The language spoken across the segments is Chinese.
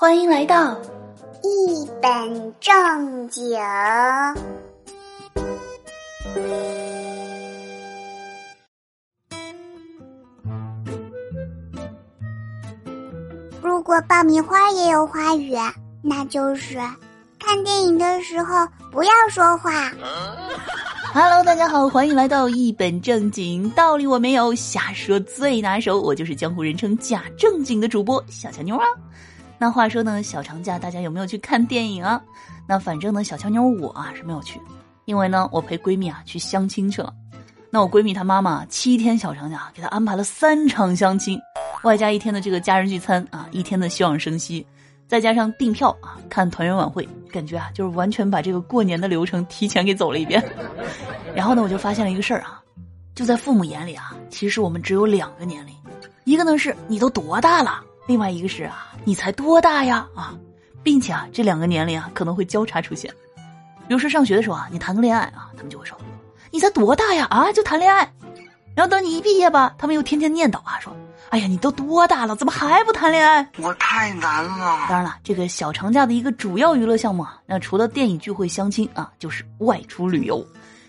欢迎来到一本正经。如果爆米花也有花语，那就是看电影的时候不要说话。Hello，大家好，欢迎来到一本正经，道理我没有，瞎说最拿手，我就是江湖人称假正经的主播小乔妞啊。那话说呢，小长假大家有没有去看电影啊？那反正呢，小乔妞我啊是没有去，因为呢我陪闺蜜啊去相亲去了。那我闺蜜她妈妈七天小长假给她安排了三场相亲，外加一天的这个家人聚餐啊，一天的休养生息。再加上订票啊，看团圆晚会，感觉啊，就是完全把这个过年的流程提前给走了一遍。然后呢，我就发现了一个事儿啊，就在父母眼里啊，其实我们只有两个年龄，一个呢是你都多大了，另外一个是啊，你才多大呀啊，并且啊，这两个年龄啊可能会交叉出现。比如说上学的时候啊，你谈个恋爱啊，他们就会说，你才多大呀啊，就谈恋爱。然后等你一毕业吧，他们又天天念叨啊说。哎呀，你都多大了，怎么还不谈恋爱？我太难了。当然了，这个小长假的一个主要娱乐项目啊，那除了电影聚会、相亲啊，就是外出旅游。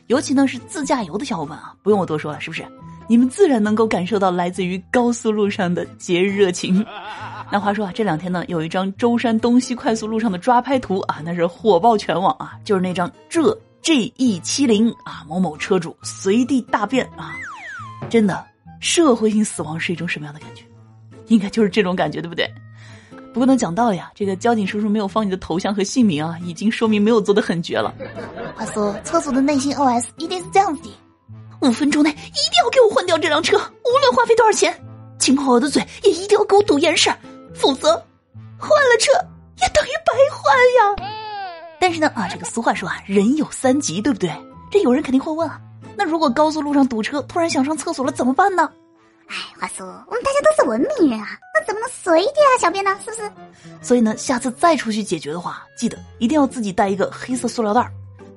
尤其呢是自驾游的小伙伴啊，不用我多说了，是不是？你们自然能够感受到来自于高速路上的节日热情。那话说啊，这两天呢，有一张舟山东西快速路上的抓拍图啊，那是火爆全网啊，就是那张浙 G E 七零啊，某某车主随地大便啊，真的。社会性死亡是一种什么样的感觉？应该就是这种感觉，对不对？不过呢，讲道理啊，这个交警叔叔没有放你的头像和姓名啊，已经说明没有做的很绝了。话说，车主的内心 OS 一定是这样子的：五分钟内一定要给我换掉这辆车，无论花费多少钱，亲跑我的嘴也一定要给我堵严实，否则换了车也等于白换呀。但是呢，啊，这个俗话说啊，人有三急，对不对？这有人肯定会问啊。那如果高速路上堵车，突然想上厕所了怎么办呢？哎，话说我们大家都是文明人啊，那怎么能随地啊小便呢？是不是？所以呢，下次再出去解决的话，记得一定要自己带一个黑色塑料袋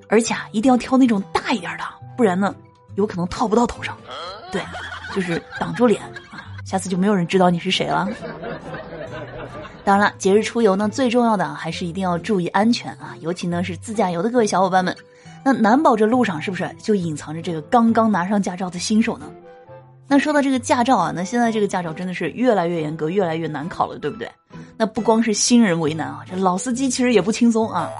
而且啊，一定要挑那种大一点的，不然呢，有可能套不到头上。对，就是挡住脸啊，下次就没有人知道你是谁了。当然了，节日出游呢，最重要的还是一定要注意安全啊，尤其呢是自驾游的各位小伙伴们。那难保这路上是不是就隐藏着这个刚刚拿上驾照的新手呢？那说到这个驾照啊，那现在这个驾照真的是越来越严格，越来越难考了，对不对？那不光是新人为难啊，这老司机其实也不轻松啊。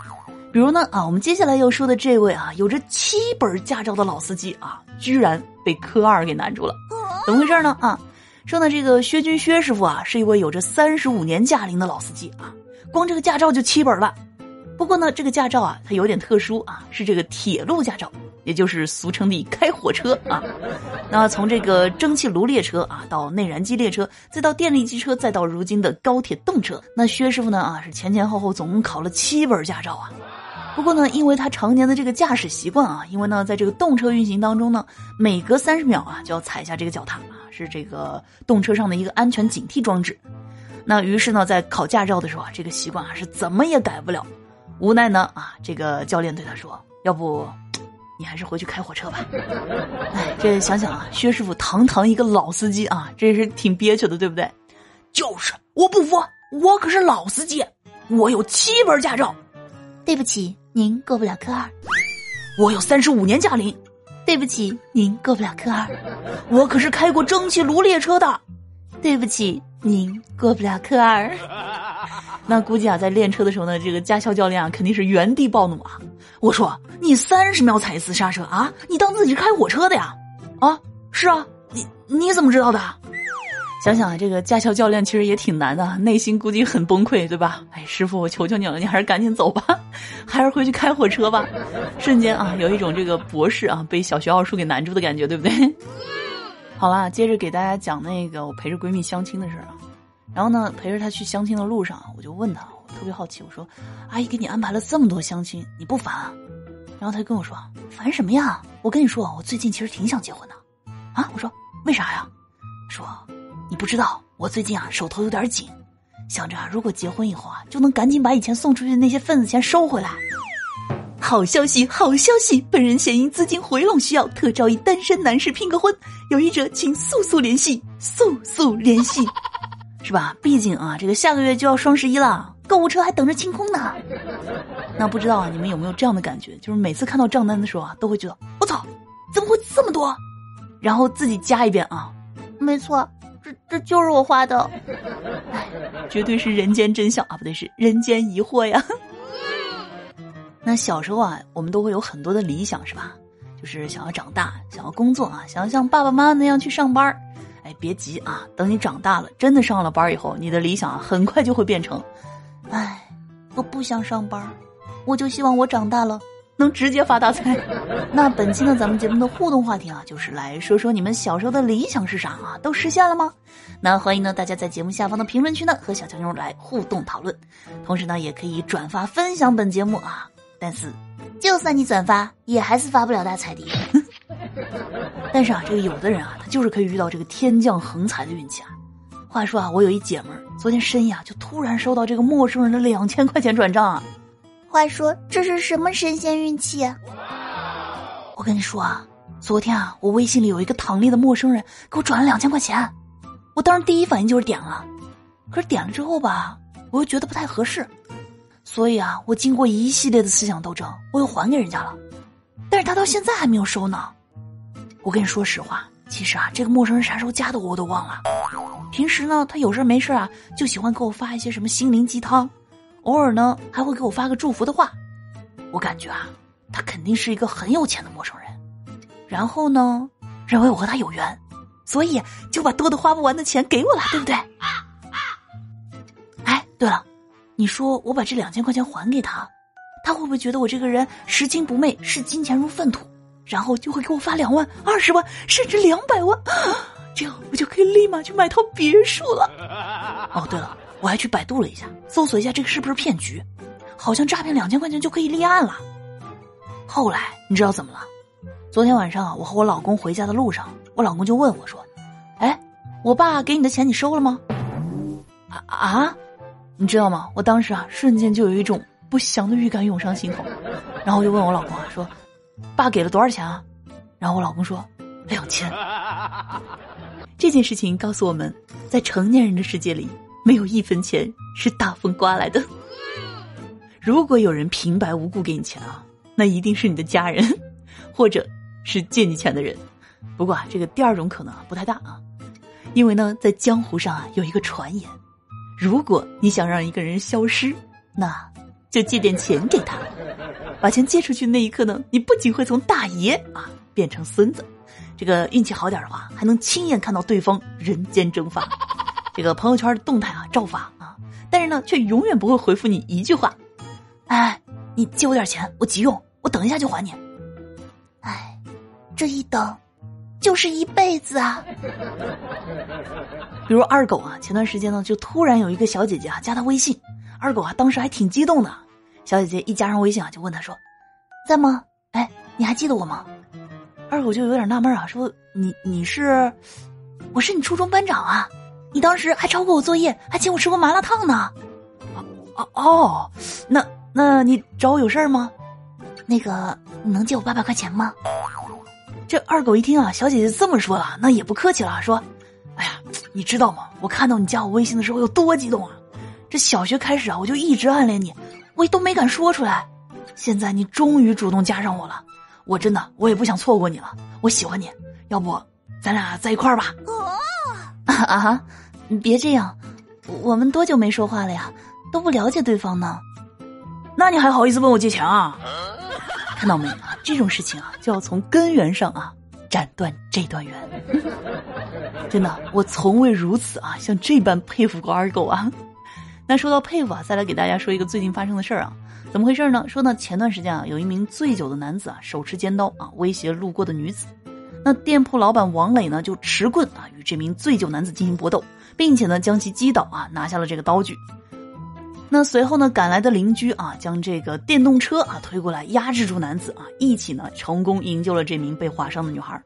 比如呢啊，我们接下来要说的这位啊，有着七本驾照的老司机啊，居然被科二给难住了，怎么回事呢？啊，说呢这个薛军薛师傅啊，是一位有着三十五年驾龄的老司机啊，光这个驾照就七本了。不过呢，这个驾照啊，它有点特殊啊，是这个铁路驾照，也就是俗称的开火车啊。那从这个蒸汽炉列车啊，到内燃机列车，再到电力机车，再到如今的高铁动车，那薛师傅呢啊，是前前后后总共考了七本驾照啊。不过呢，因为他常年的这个驾驶习惯啊，因为呢，在这个动车运行当中呢，每隔三十秒啊就要踩一下这个脚踏啊，是这个动车上的一个安全警惕装置。那于是呢，在考驾照的时候啊，这个习惯啊是怎么也改不了。无奈呢啊，这个教练对他说：“要不，你还是回去开火车吧。”哎，这想想啊，薛师傅堂堂一个老司机啊，这是挺憋屈的，对不对？就是我不服，我可是老司机，我有七本驾照。对不起，您过不了科二。我有三十五年驾龄。对不起，您过不了科二。我可是开过蒸汽炉列车的。对不起，您过不了科二。那估计啊，在练车的时候呢，这个驾校教练啊，肯定是原地暴怒啊！我说你三十秒踩一次刹车啊，你当自己是开火车的呀？啊，是啊，你你怎么知道的？想想啊，这个驾校教练其实也挺难的，内心估计很崩溃，对吧？哎，师傅，我求求你了，你还是赶紧走吧，还是回去开火车吧。瞬间啊，有一种这个博士啊被小学奥数给难住的感觉，对不对？好啦，接着给大家讲那个我陪着闺蜜相亲的事儿啊。然后呢，陪着她去相亲的路上，我就问她，我特别好奇，我说：“阿姨给你安排了这么多相亲，你不烦啊？”然后她跟我说：“烦什么呀？我跟你说，我最近其实挺想结婚的。”啊，我说：“为啥呀？”说：“你不知道，我最近啊手头有点紧，想着如果结婚以后啊，就能赶紧把以前送出去的那些份子钱收回来。”好消息，好消息！本人现因资金回笼需要，特招一单身男士拼个婚，有意者请速速联系，速速联系。是吧？毕竟啊，这个下个月就要双十一了，购物车还等着清空呢。那不知道啊，你们有没有这样的感觉？就是每次看到账单的时候啊，都会觉得我操，怎么会这么多？然后自己加一遍啊，没错，这这就是我花的。绝对是人间真相啊，不对，是人间疑惑呀。那小时候啊，我们都会有很多的理想，是吧？就是想要长大，想要工作啊，想要像爸爸妈妈那样去上班哎，别急啊，等你长大了，真的上了班以后，你的理想啊，很快就会变成，哎，我不想上班我就希望我长大了能直接发大财。那本期呢，咱们节目的互动话题啊，就是来说说你们小时候的理想是啥啊？都实现了吗？那欢迎呢大家在节目下方的评论区呢和小强妞来互动讨论，同时呢也可以转发分享本节目啊。但是，就算你转发，也还是发不了大财的。但是啊，这个有的人啊，他就是可以遇到这个天降横财的运气啊。话说啊，我有一姐们儿，昨天深夜啊，就突然收到这个陌生人的两千块钱转账啊。话说这是什么神仙运气？我跟你说啊，昨天啊，我微信里有一个躺立的陌生人给我转了两千块钱，我当时第一反应就是点了，可是点了之后吧，我又觉得不太合适。所以啊，我经过一系列的思想斗争，我又还给人家了，但是他到现在还没有收呢。我跟你说实话，其实啊，这个陌生人啥时候加的我我都忘了。平时呢，他有事没事啊，就喜欢给我发一些什么心灵鸡汤，偶尔呢还会给我发个祝福的话。我感觉啊，他肯定是一个很有钱的陌生人。然后呢，认为我和他有缘，所以就把多的花不完的钱给我了，对不对？哎，对了。你说我把这两千块钱还给他，他会不会觉得我这个人拾金不昧，视金钱如粪土，然后就会给我发两万、二十万，甚至两百万？这样我就可以立马去买套别墅了。哦，对了，我还去百度了一下，搜索一下这个是不是骗局，好像诈骗两千块钱就可以立案了。后来你知道怎么了？昨天晚上我和我老公回家的路上，我老公就问我说：“哎，我爸给你的钱你收了吗？”啊啊！你知道吗？我当时啊，瞬间就有一种不祥的预感涌上心头，然后就问我老公啊，说：“爸给了多少钱啊？”然后我老公说：“两千。”这件事情告诉我们，在成年人的世界里，没有一分钱是大风刮来的。如果有人平白无故给你钱啊，那一定是你的家人，或者是借你钱的人。不过啊，这个第二种可能不太大啊，因为呢，在江湖上啊，有一个传言。如果你想让一个人消失，那就借点钱给他。把钱借出去那一刻呢，你不仅会从大爷啊变成孙子，这个运气好点的话，还能亲眼看到对方人间蒸发。这个朋友圈的动态啊照发啊，但是呢，却永远不会回复你一句话。哎，你借我点钱，我急用，我等一下就还你。哎，这一等。就是一辈子啊！比如二狗啊，前段时间呢，就突然有一个小姐姐啊加他微信，二狗啊当时还挺激动的。小姐姐一加上微信啊，就问他说：“在吗？哎，你还记得我吗？”二狗就有点纳闷啊，说：“你你是，我是你初中班长啊，你当时还抄过我作业，还请我吃过麻辣烫呢。”哦哦，那那你找我有事儿吗？那个，你能借我八百块钱吗？这二狗一听啊，小姐姐这么说了，那也不客气了，说：“哎呀，你知道吗？我看到你加我微信的时候有多激动啊！这小学开始啊，我就一直暗恋你，我都没敢说出来。现在你终于主动加上我了，我真的我也不想错过你了。我喜欢你，要不咱俩在一块儿吧？” 啊啊！你别这样，我们多久没说话了呀？都不了解对方呢，那你还好意思问我借钱啊？看到没啊？这种事情啊，就要从根源上啊斩断这段缘。真的，我从未如此啊，像这般佩服过二狗啊。那说到佩服啊，再来给大家说一个最近发生的事儿啊。怎么回事呢？说呢，前段时间啊，有一名醉酒的男子啊，手持尖刀啊，威胁路过的女子。那店铺老板王磊呢，就持棍啊，与这名醉酒男子进行搏斗，并且呢，将其击倒啊，拿下了这个刀具。那随后呢，赶来的邻居啊，将这个电动车啊推过来，压制住男子啊，一起呢成功营救了这名被划伤的女孩。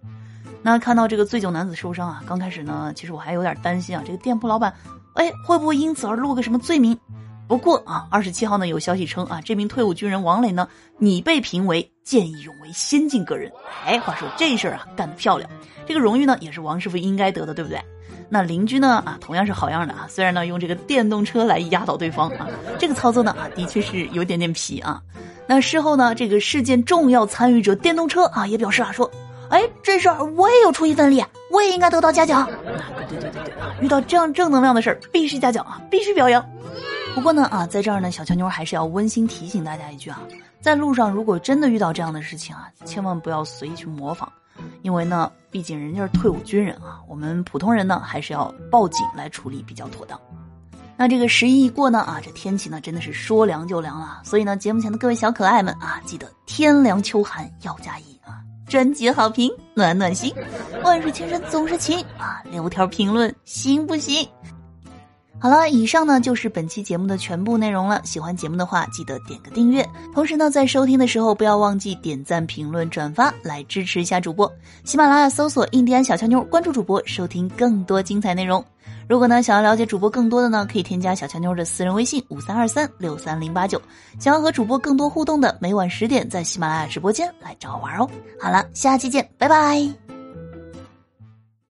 那看到这个醉酒男子受伤啊，刚开始呢，其实我还有点担心啊，这个店铺老板，哎，会不会因此而落个什么罪名？不过啊，二十七号呢有消息称啊，这名退伍军人王磊呢，拟被评为见义勇为先进个人。哎，话说这事儿啊干得漂亮，这个荣誉呢也是王师傅应该得的，对不对？那邻居呢啊，同样是好样的啊，虽然呢用这个电动车来压倒对方啊，这个操作呢啊，的确是有点点皮啊。那事后呢，这个事件重要参与者电动车啊也表示啊说，哎，这事儿我也有出一份力，我也应该得到嘉奖。对对对对对啊，遇到这样正能量的事儿，必须嘉奖啊，必须表扬。不过呢啊，在这儿呢，小乔妞还是要温馨提醒大家一句啊，在路上如果真的遇到这样的事情啊，千万不要随意去模仿。因为呢，毕竟人家是退伍军人啊，我们普通人呢还是要报警来处理比较妥当。那这个十一一过呢啊，这天气呢真的是说凉就凉了。所以呢，节目前的各位小可爱们啊，记得天凉秋寒要加衣啊，专辑好评暖暖心，万水千山总是情啊，留条评论行不行？好了，以上呢就是本期节目的全部内容了。喜欢节目的话，记得点个订阅。同时呢，在收听的时候不要忘记点赞、评论、转发，来支持一下主播。喜马拉雅搜索“印第安小乔妞”，关注主播，收听更多精彩内容。如果呢想要了解主播更多的呢，可以添加小乔妞的私人微信五三二三六三零八九。想要和主播更多互动的，每晚十点在喜马拉雅直播间来找我玩哦。好了，下期见，拜拜。